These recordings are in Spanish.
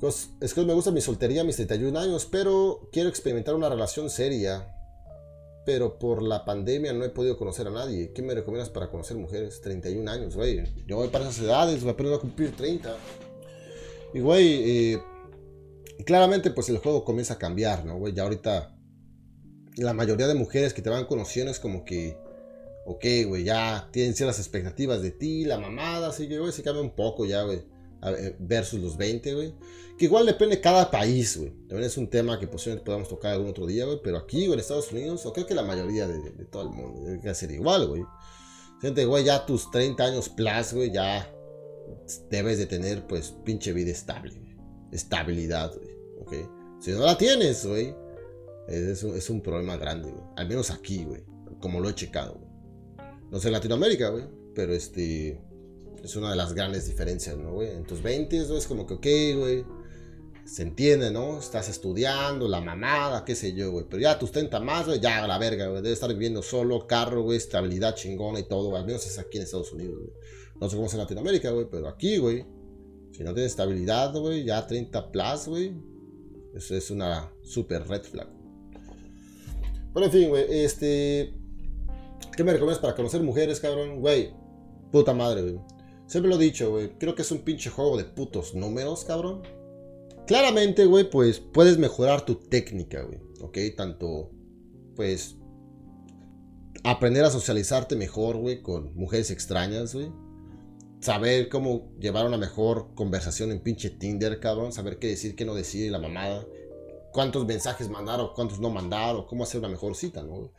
Pues, es que me gusta mi soltería a mis 31 años, pero quiero experimentar una relación seria. Pero por la pandemia no he podido conocer a nadie. ¿Qué me recomiendas para conocer mujeres? 31 años, güey. Yo voy para esas edades, voy a cumplir 30. Y, güey, eh, claramente, pues el juego comienza a cambiar, ¿no, güey? Ya ahorita la mayoría de mujeres que te van conociendo es como que, ok, güey, ya tienen ciertas expectativas de ti, la mamada, así que, güey, se cambia un poco ya, güey, versus los 20, güey. Que igual depende de cada país, güey. También es un tema que posiblemente podamos tocar algún otro día, güey. Pero aquí, güey, en Estados Unidos, o creo que la mayoría de, todo el mundo debe ser igual, güey. Gente, güey, ya tus 30 años plus, güey, ya debes de tener, pues, pinche vida estable, güey. Estabilidad, güey. ¿Ok? Si no la tienes, güey, es, es, un problema grande, güey. Al menos aquí, güey. Como lo he checado, güey. No sé en Latinoamérica, güey. Pero este. Es una de las grandes diferencias, ¿no, güey? En tus 20 es como que, ok, güey se entiende, ¿no? Estás estudiando, la mamada, qué sé yo, güey. Pero ya tus 30 más, güey, ya la verga, güey. Debe estar viviendo solo, carro, güey, estabilidad chingona y todo. Al menos es aquí en Estados Unidos, güey. No sé cómo es en Latinoamérica, güey, pero aquí, güey. Si no tienes estabilidad, güey, ya 30 plus, güey. Eso es una super red flag. Pero en fin, güey, este. ¿Qué me recomiendas para conocer mujeres, cabrón? Güey, puta madre, güey. Siempre lo he dicho, güey. Creo que es un pinche juego de putos números, cabrón Claramente, güey, pues puedes mejorar tu técnica, güey. ¿Ok? Tanto, pues, aprender a socializarte mejor, güey, con mujeres extrañas, güey. Saber cómo llevar una mejor conversación en pinche Tinder, cabrón. Saber qué decir, qué no decir, la mamada. Cuántos mensajes mandar o cuántos no mandar o cómo hacer una mejor cita, ¿no?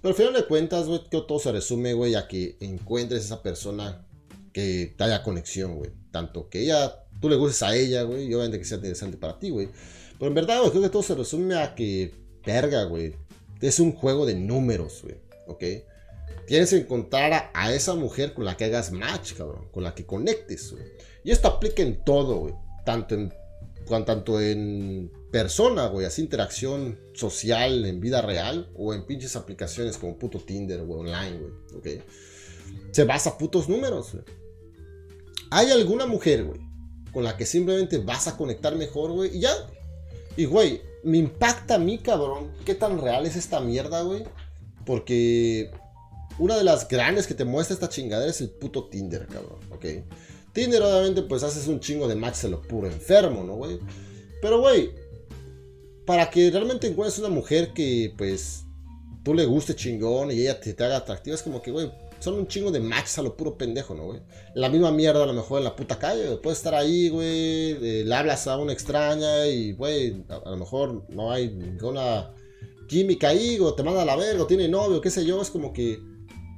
Pero al final de cuentas, güey, que todo se resume, güey, a que encuentres esa persona que haya conexión, güey. Tanto que ella tú le gustes a ella, güey, y obviamente que sea interesante para ti, güey. Pero en verdad, güey, creo que todo se resume a que, verga, güey, es un juego de números, güey, ¿ok? Tienes que encontrar a, esa mujer con la que hagas match, cabrón, con la que conectes, güey. Y esto aplica en todo, güey, tanto en, tanto en persona, güey, así interacción social en vida real, o en pinches aplicaciones como puto Tinder, güey, online, güey, ¿ok? Se basa putos números, güey. Hay alguna mujer, güey, con la que simplemente vas a conectar mejor, güey, y ya. Y, güey, me impacta a mí, cabrón, qué tan real es esta mierda, güey. Porque una de las grandes que te muestra esta chingadera es el puto Tinder, cabrón, ¿ok? Tinder, obviamente, pues haces un chingo de match de lo puro enfermo, ¿no, güey? Pero, güey, para que realmente encuentres una mujer que, pues, tú le guste chingón y ella te, te haga atractiva, es como que, güey, son un chingo de matches a lo puro pendejo, ¿no, güey? La misma mierda a lo mejor en la puta calle, Puedes estar ahí, güey, le hablas a una extraña y, güey, a, lo mejor no hay ninguna química ahí, o te manda a la verga, tiene novio, qué sé yo, es como que...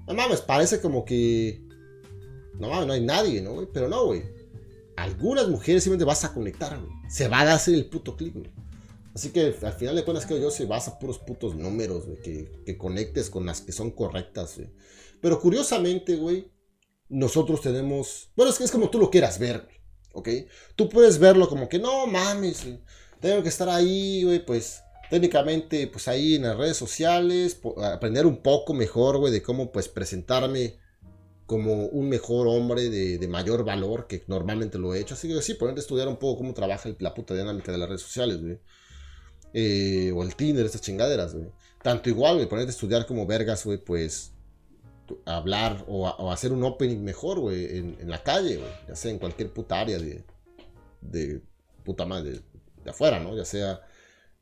No mames, parece como que... No mames, no hay nadie, ¿no, güey? Pero no, güey. Algunas mujeres simplemente vas a conectar, güey. Se va a hacer el puto clic, güey. Así que al final de cuentas creo yo se basa a puros putos números, güey, que, que conectes con las que son correctas, güey. Pero curiosamente, güey, nosotros tenemos. Bueno, es que es como tú lo quieras ver, güey. ¿Ok? Tú puedes verlo como que no mames, tengo que estar ahí, güey, pues técnicamente, pues ahí en las redes sociales, aprender un poco mejor, güey, de cómo pues presentarme como un mejor hombre de, mayor valor que normalmente lo he hecho. Así que sí, ponerte a estudiar un poco cómo trabaja la puta dinámica de las redes sociales, güey. Eh, o el Tinder, estas chingaderas, güey. Tanto igual, güey, ponerte a estudiar como vergas, güey, pues hablar o, hacer un opening mejor, güey, en, la calle, güey, ya sea en cualquier puta área de, de puta madre, de, afuera, ¿no? Ya sea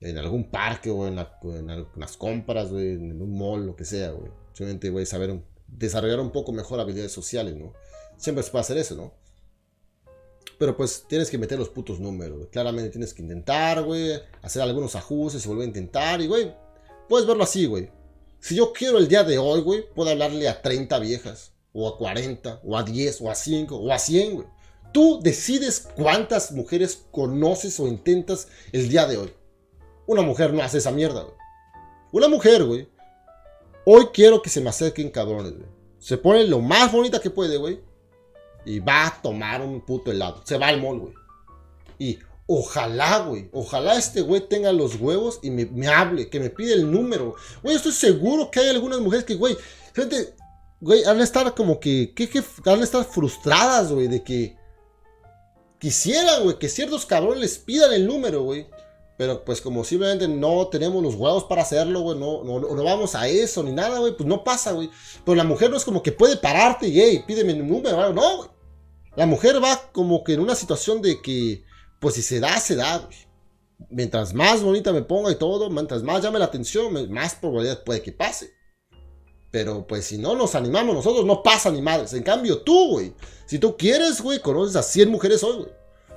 en algún parque o en, las compras, güey, en un mall, lo que sea, güey. Simplemente, güey, saber, desarrollar un poco mejor habilidades sociales, ¿no? Siempre se puede hacer eso, ¿no? Pero pues tienes que meter los putos números, güey. Claramente tienes que intentar, güey, hacer algunos ajustes y volver a intentar. Y, güey, puedes verlo así, güey. Si yo quiero el día de hoy, güey, puedo hablarle a 30 viejas, o a 40, o a 10, o a 5, o a 100, güey. Tú decides cuántas mujeres conoces o intentas el día de hoy. Una mujer no hace esa mierda, güey. Una mujer, güey. Hoy quiero que se me acerquen cabrones, güey. Se pone lo más bonita que puede, güey. Y va a tomar un puto helado. Se va al mall, güey. Y Ojalá, güey. Ojalá este güey tenga los huevos y me, hable, que me pide el número. Güey, estoy seguro que hay algunas mujeres que, güey, gente, güey, han de estar como que, que, que han de estar frustradas, güey, de que quisieran, güey, que ciertos cabrones les pidan el número, güey. Pero pues como simplemente no tenemos los huevos para hacerlo, güey, no, no, no, vamos a eso ni nada, güey, pues no pasa, güey. Pero la mujer no es como que puede pararte y, hey, pídeme el número, no, güey. La mujer va como que en una situación de que, pues si se da, se da, güey. Mientras más bonita me ponga y todo, mientras más llame la atención, más probabilidad puede que pase. Pero pues si no nos animamos nosotros, no pasa ni madres. En cambio, tú, güey, si tú quieres, güey, conoces a 100 mujeres hoy, güey.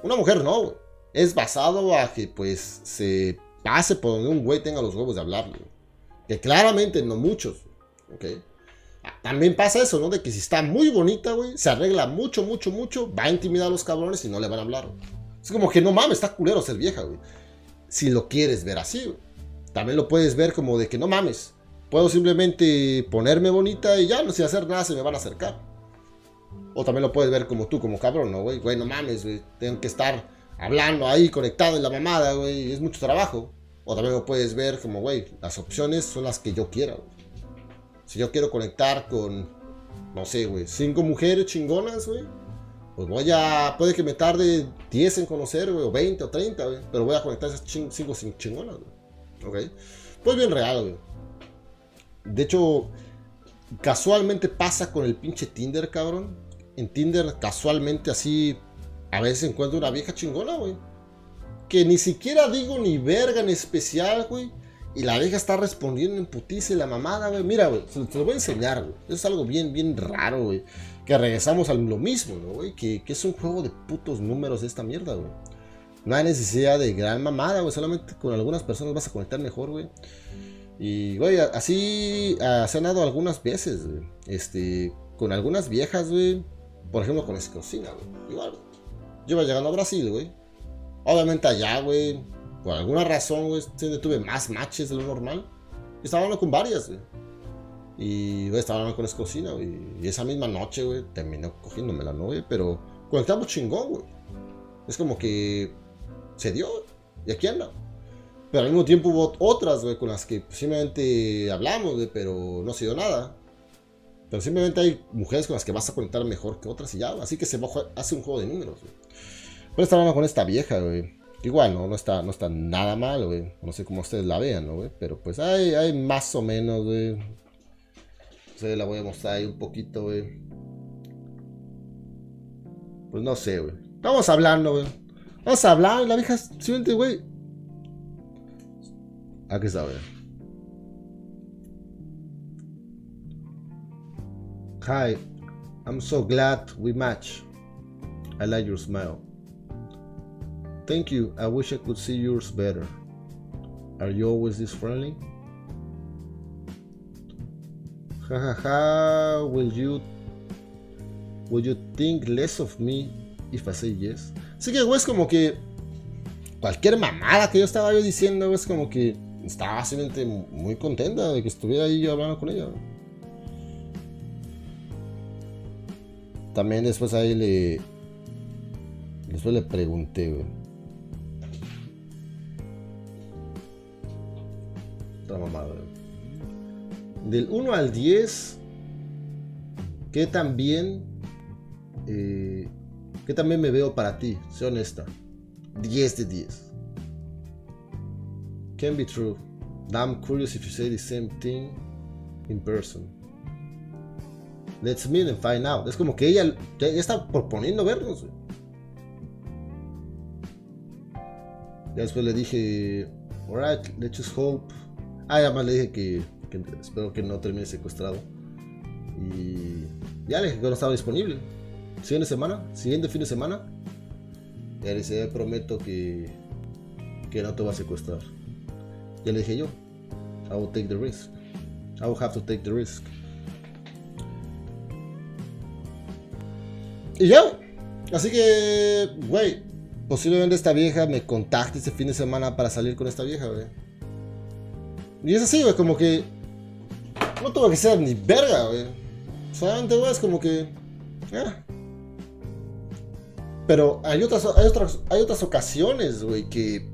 Una mujer no, güey. Es basado a que pues se pase por donde un güey tenga los huevos de hablarle. Que claramente no muchos, ¿ok? También pasa eso, ¿no? De que si está muy bonita, güey, se arregla mucho, mucho, mucho, va a intimidar a los cabrones y no le van a hablar, Es como que no mames, está culero ser vieja, güey. Si lo quieres ver así, güey. También lo puedes ver como de que no mames. Puedo simplemente ponerme bonita y ya, no sin hacer nada se me van a acercar. O también lo puedes ver como tú, como cabrón, ¿no, güey? Güey, no mames, güey. Tengo que estar hablando ahí, conectado en la mamada, güey. Es mucho trabajo. O también lo puedes ver como, güey, las opciones son las que yo quiero. Si yo quiero conectar con, no sé, güey, cinco mujeres chingonas, güey. Pues voy a, puede que me tarde 10 en conocer, güey, o 20 o 30, güey. Pero voy a conectar esas cinco chingonas, güey. ¿Ok? Pues bien real, güey. De hecho, casualmente pasa con el pinche Tinder, cabrón. En Tinder, casualmente así, a veces encuentro una vieja chingona, güey. Que ni siquiera digo ni verga en especial, güey. Y la vieja está respondiendo en putiza y la mamada, güey. Mira, güey, te lo voy a enseñar, güey. es algo bien, bien raro, güey. Que regresamos a lo mismo, ¿no, güey? Que, que, es un juego de putos números esta mierda, güey. No hay necesidad de gran mamada, güey. Solamente con algunas personas vas a conectar mejor, güey. Y, güey, así han dado algunas veces, güey. Este, con algunas viejas, güey. Por ejemplo, con Escocina, güey. Igual, yo iba llegando a Brasil, güey. Obviamente allá, güey. Por alguna razón, güey, tuve más matches de lo normal. Y estaba hablando con varias, güey. Y, güey, estaba hablando con Escocina, güey. Y esa misma noche, güey, terminó cogiéndomela, ¿no, güey? Pero conectamos chingón, güey. Es como que se dio, Y aquí anda. Pero al mismo tiempo hubo otras, güey, con las que simplemente hablamos, güey, pero no ha sido nada. Pero simplemente hay mujeres con las que vas a conectar mejor que otras y ya, así que se hace un juego de números, güey. Pero estaba hablando con esta vieja, güey. Igual, ¿no? No está, no está nada mal, güey. No sé cómo ustedes la vean, ¿no, güey? Pero pues hay, hay más o menos, güey. Se la voy a mostrar ahí un poquito, güey. Pues no sé, güey. Estamos hablando, güey. Vamos a hablar, la vieja simplemente, güey, Aquí está, Hi, I'm so glad we match. I like your smile. Thank you. I wish I could see yours better. Are you always this friendly? Ha ha ha. Will you Will you think less of me if I say yes? Así que, güey, es como que cualquier mamada que yo estaba yo diciendo, es como que estaba simplemente muy contenta de que estuviera ahí yo hablando con ella. También después ahí le. Después le pregunté. Mamada, Del 1 al 10, ¿qué también. Eh, ¿Qué también me veo para ti? Sé honesta. 10 de 10. Can be true. I'm curious if you say the same thing in person. Let's meet and find out. Es como que ella, está proponiendo vernos. Ya después le dije, alright, let's just hope. Ah, además le dije que, espero que no termine secuestrado. Y ya le dije que no estaba disponible. Siguiente semana, siguiente fin de semana. Ya le dije, prometo que, que no te va a secuestrar. Ya le dije yo, I will take the risk. I will have to take the risk. Y ya, así que, güey, posiblemente esta vieja me contacte este fin de semana para salir con esta vieja, güey. Y es así, güey, como que no tuvo que ser ni verga, güey. Solamente, güey, es como que... Pero hay otras, hay otras, hay otras ocasiones, güey, que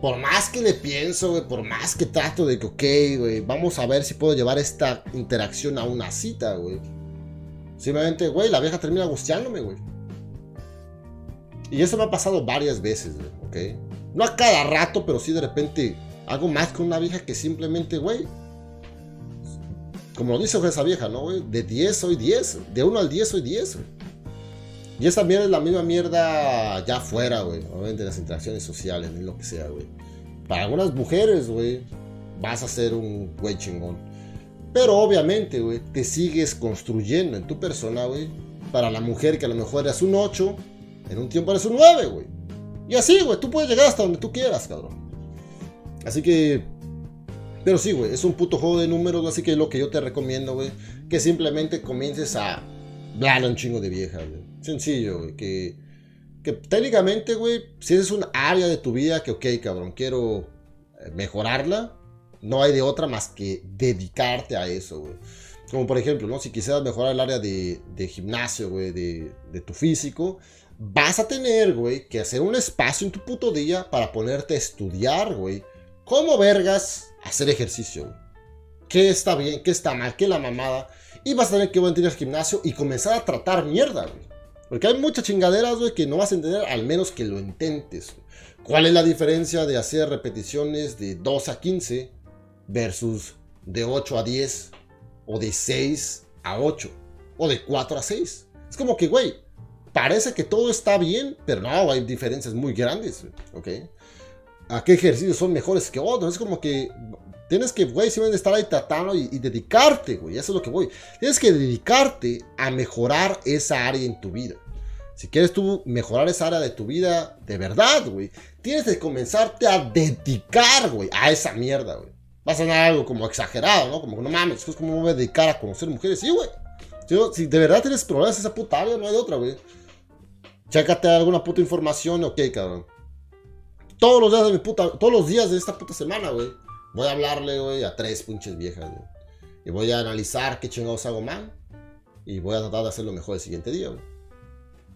por más que le pienso, güey, por más que trato de que, ok, güey, vamos a ver si puedo llevar esta interacción a una cita, güey. Simplemente, güey, la vieja termina gusteándome, güey. Y eso me ha pasado varias veces, güey, ¿ok? No a cada rato, pero sí de repente hago más con una vieja que simplemente, güey. Como lo dice esa vieja, ¿no, güey? De 10 soy 10. De 1 al 10 soy 10, güey. Y esa mierda es la misma mierda ya afuera, güey. Obviamente en las interacciones sociales, ni lo que sea, güey. Para algunas mujeres, güey, vas a ser un güey chingón. Pero obviamente, güey, te sigues construyendo en tu persona, güey. Para la mujer que a lo mejor eres un 8, en un tiempo eres un 9, güey. Y así, güey, tú puedes llegar hasta donde tú quieras, cabrón. Así que... Pero sí, güey, es un puto juego de números, así que lo que yo te recomiendo, güey, que simplemente comiences a hablar un chingo de viejas, güey. Sencillo, güey, que, que técnicamente, güey, si es un área de tu vida que, ok, cabrón, quiero eh, mejorarla, no hay de otra más que dedicarte a eso, güey. Como por ejemplo, ¿no? Si quisieras mejorar el área de, de gimnasio, güey, de, de tu físico, vas a tener, güey, que hacer un espacio en tu puto día para ponerte a estudiar, güey. ¿Cómo vergas hacer ejercicio? Güey? ¿Qué está bien? ¿Qué está mal? ¿Qué la mamada? Y vas a tener que ir al gimnasio y comenzar a tratar mierda, güey. Porque hay muchas chingaderas, güey, que no vas a entender al menos que lo intentes. ¿Cuál es la diferencia de hacer repeticiones de 2 a 15 versus de 8 a 10 o de 6 a 8 o de 4 a 6? Es como que, güey, parece que todo está bien, pero no, hay diferencias muy grandes, ¿ok? ¿A qué ejercicios son mejores que otros? Es como que tienes que, güey, simplemente estar ahí tratando y, dedicarte, güey, eso es lo que voy. Tienes que dedicarte a mejorar esa área en tu vida. Si quieres tú mejorar esa área de tu vida de verdad, güey, tienes que comenzarte a dedicar, güey, a esa mierda, güey. Va a sonar algo como exagerado, ¿no? Como no mames, es como me voy a dedicar a conocer mujeres. Sí, güey. Si, de verdad tienes problemas esa puta área, no hay otra, güey. Chécate alguna puta información, ok, cabrón. Todos los días de mi puta, todos los días de esta puta semana, güey. Voy a hablarle, güey, a tres pinches viejas, güey. Y voy a analizar qué chingados hago mal. Y voy a tratar de hacerlo mejor el siguiente día, güey.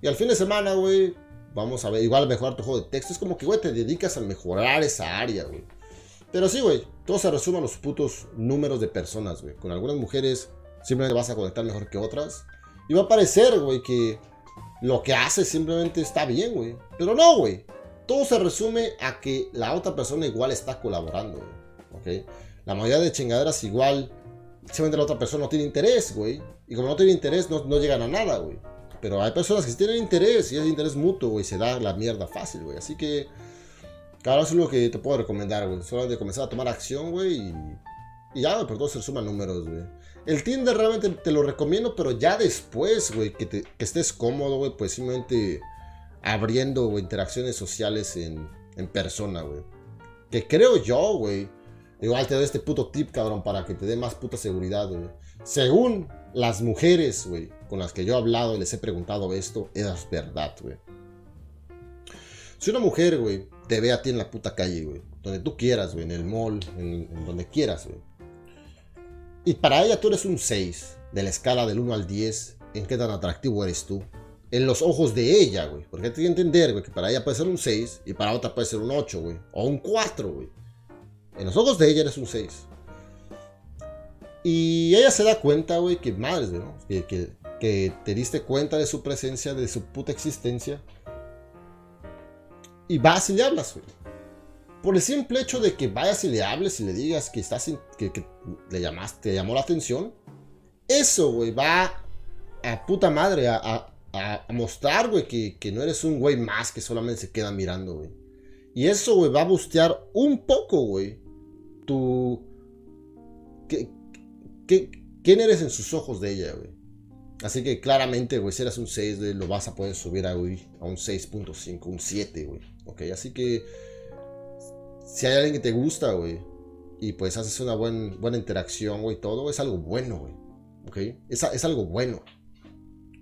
Y al fin de semana, güey, vamos a ver, igual mejorar tu juego de texto. Es como que, güey, te dedicas a mejorar esa área, güey. Pero sí, güey, todo se resume a los putos números de personas, güey. Con algunas mujeres simplemente vas a conectar mejor que otras. Y va a parecer, güey, que lo que haces simplemente está bien, güey. Pero no, güey. Todo se resume a que la otra persona igual está colaborando. ¿Ok? La mayoría de chingaderas igual, simplemente la otra persona no tiene interés, güey. Y como no tiene interés, no, no llegan a nada, güey. Pero hay personas que tienen interés y es interés mutuo, güey. Se da la mierda fácil, güey. Así que, claro, eso es lo que te puedo recomendar, güey. Solo de comenzar a tomar acción, güey. Y, y ya, güey, por todo se resumen números, güey. El Tinder realmente te lo recomiendo, pero ya después, güey, que estés cómodo, güey, pues simplemente abriendo interacciones sociales en, en persona, güey. Que creo yo, güey. Igual te doy este puto tip, cabrón, para que te dé más puta seguridad, güey. Según las mujeres, güey, con las que yo he hablado y les he preguntado esto, es verdad, güey. Si una mujer, güey, te ve a ti en la puta calle, güey, donde tú quieras, güey, en el mall, en, en donde quieras, güey y para ella tú eres un 6 de la escala del 1 al 10. ¿En qué tan atractivo eres tú? En los ojos de ella, güey. Porque hay que entender, güey, que para ella puede ser un 6 y para otra puede ser un 8, güey. O un 4, güey. En los ojos de ella eres un 6. Y ella se da cuenta, güey, que madres, güey, ¿no? Que, que, que, te diste cuenta de su presencia, de su puta existencia. Y vas y le hablas, güey por el simple hecho de que vayas y le hables y le digas que estás que, le llamaste, te llamó la atención, eso, güey, va a puta madre a, mostrar, güey, que, no eres un güey más que solamente se queda mirando, güey. Y eso, güey, va a bustear un poco, güey, tu... Que, ¿Quién eres en sus ojos de ella, güey? Así que claramente, güey, si eres un 6, lo vas a poder subir a, a un 6.5, un 7, güey. Ok, así que si hay alguien que te gusta, güey, y pues haces una buena interacción, güey, todo, es algo bueno, güey. ¿Ok? Es, es algo bueno.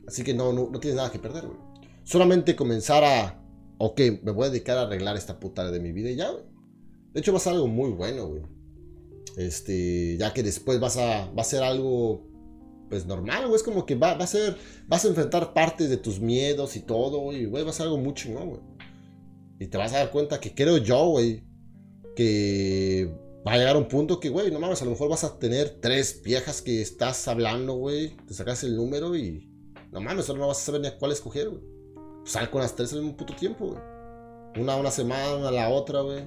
Así que no, no, tienes nada que perder, güey. Solamente comenzar a, ok, me voy a dedicar a arreglar esta puta de mi vida y ya, güey. De hecho, va a ser algo muy bueno, güey. Este, ya que después vas a, va a ser algo, pues normal, güey. Es como que va, a ser, vas a enfrentar partes de tus miedos y todo, güey. Güey, va a ser algo muy chingón, güey. Y te vas a dar cuenta que creo yo, güey, que va a llegar un punto que, güey, no mames, a lo mejor vas a tener tres viejas que estás hablando, güey, te sacas el número y no mames, ahora no vas a saber ni a cuál escoger, güey. sal con las tres al mismo puto tiempo, güey. Una una semana, la otra, güey.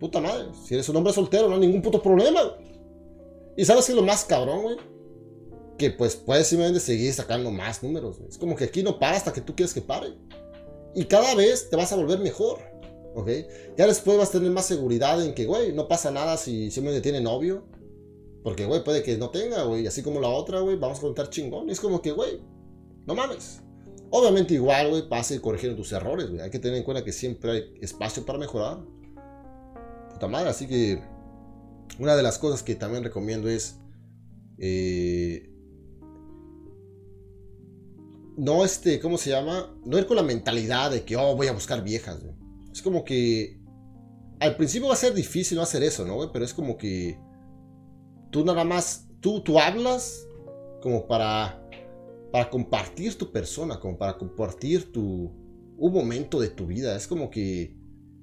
Puta madre. Si eres un hombre soltero, no hay ningún puto problema, güey. Y sabes que es lo más cabrón, güey. Que pues puedes simplemente seguir sacando más números, güey. Es como que aquí no para hasta que tú quieres que pare. Y cada vez te vas a volver mejor. ¿Ok? Ya después vas a tener más seguridad en que, güey, no pasa nada si simplemente tiene novio. Porque, güey, puede que no tenga, güey. Así como la otra, güey, vamos a contar chingón. Es como que, güey, no mames. Obviamente igual, güey, pasa y corrigiendo tus errores, güey. Hay que tener en cuenta que siempre hay espacio para mejorar. Puta madre, así que una de las cosas que también recomiendo es eh, no este, ¿cómo se llama? No ir con la mentalidad de que, oh, voy a buscar viejas, güey. Es como que al principio va a ser difícil no hacer eso, ¿no, güey? Pero es como que tú nada más, tú, tú hablas como para, para compartir tu persona, como para compartir tu, un momento de tu vida. Es como que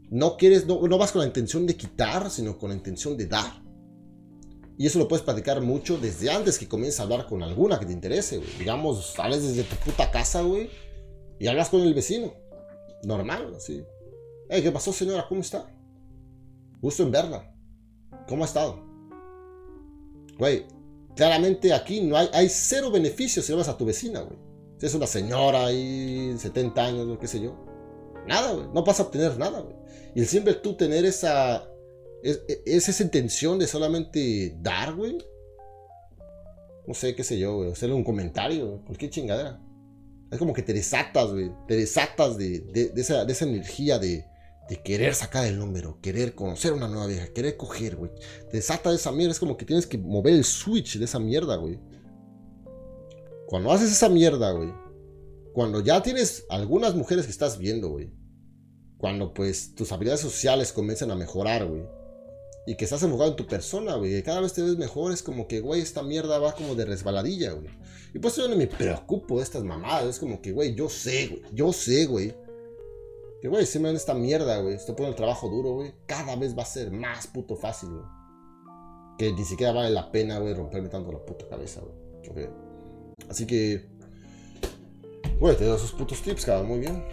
no quieres, no, no vas con la intención de quitar, sino con la intención de dar. Y eso lo puedes platicar mucho desde antes que comiences a hablar con alguna que te interese, güey. Digamos, sales desde tu puta casa, güey, y hablas con el vecino. Normal, así. Hey, ¿qué pasó, señora? ¿Cómo está? Gusto en verla. ¿Cómo ha estado? Güey, claramente aquí no hay, hay cero beneficios si hablas a tu vecina, güey. Si es una señora ahí, 70 años, qué sé yo. Nada, güey. No vas a obtener nada, güey. Y siempre tú tener esa ¿Es, esa intención de solamente dar, güey? No sé, qué sé yo, güey. Hacerle un comentario, cualquier chingadera. Es como que te desatas, güey. Te desatas de, esa, energía de, querer sacar el número, querer conocer una nueva vieja, querer coger, güey. Te desata de esa mierda. Es como que tienes que mover el switch de esa mierda, güey. Cuando haces esa mierda, güey. Cuando ya tienes algunas mujeres que estás viendo, güey. Cuando pues tus habilidades sociales comienzan a mejorar, güey y que estás enfocado en tu persona, güey. Cada vez te ves mejor, es como que, güey, esta mierda va como de resbaladilla, güey. Y pues yo no me preocupo de estas mamadas. Es como que, güey, yo sé, güey. Yo sé, güey. Que, güey, si me dan esta mierda, güey. Estoy poniendo el trabajo duro, güey. Cada vez va a ser más puto fácil, güey. Que ni siquiera vale la pena, güey, romperme tanto la puta cabeza, güey. Así que, güey, te doy esos putos tips, cabrón. Muy bien.